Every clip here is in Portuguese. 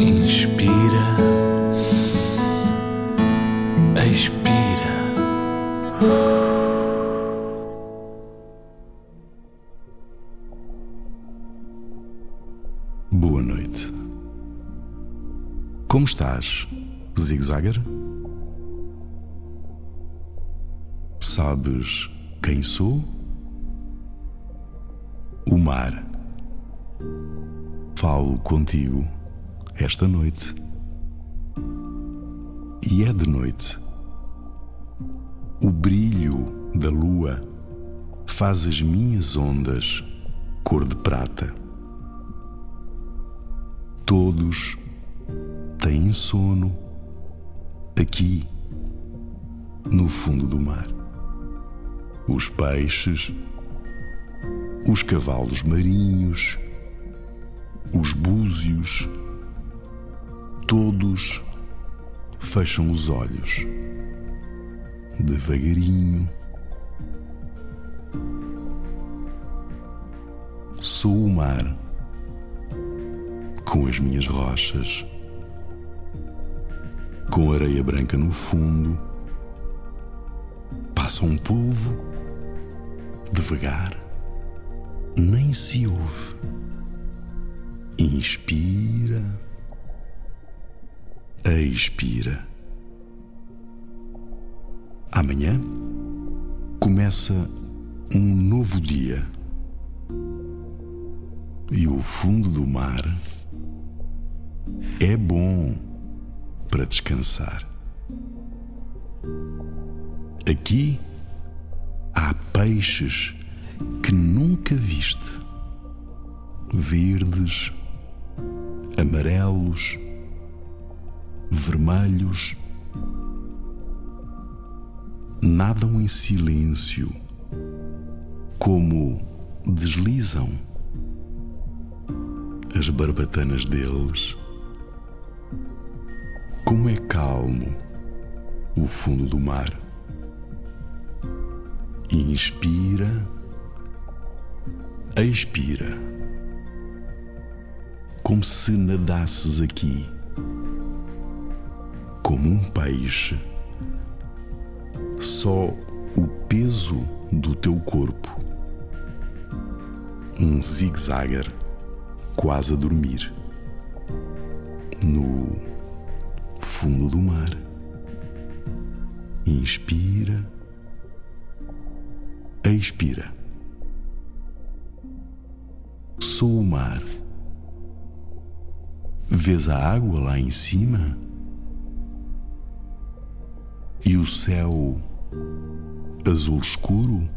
Inspira, expira. Boa noite. Como estás, Zigzagger? Sabes quem sou? O mar. Falo contigo esta noite. E é de noite. O brilho da lua faz as minhas ondas cor de prata. Todos têm sono aqui no fundo do mar. Os peixes, os cavalos marinhos, os búzios, todos fecham os olhos devagarinho. Sou o mar com as minhas rochas, com areia branca no fundo. Passa um polvo devagar, nem se ouve. Inspira, expira. Amanhã começa um novo dia e o fundo do mar é bom para descansar. Aqui há peixes que nunca viste, verdes, amarelos, vermelhos, nadam em silêncio, como deslizam as barbatanas deles. Como é calmo o fundo do mar. Inspira, expira, como se nadasses aqui, como um peixe. Só o peso do teu corpo, um zigzagger quase a dormir, no fundo do mar. Inspira, expira. Sou o mar. Vês a água lá em cima? E o céu azul escuro,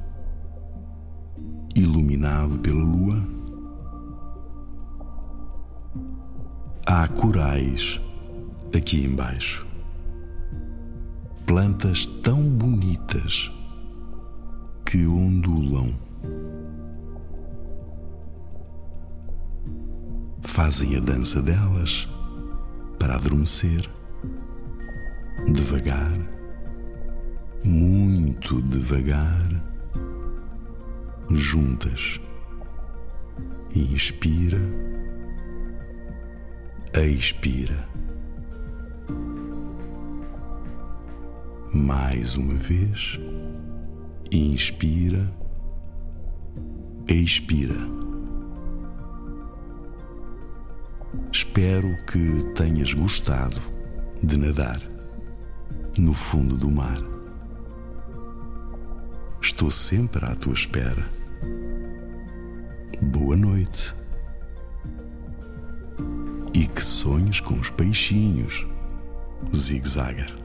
iluminado pela lua? Há corais aqui embaixo. Plantas tão bonitas que ondulam. Fazem a dança delas para adormecer. Devagar, muito devagar, juntas. Inspira, expira. Mais uma vez, inspira, expira. Espero que tenhas gostado de nadar no fundo do mar. Estou sempre à tua espera. Boa noite. E que sonhes com os peixinhos, zigzagger.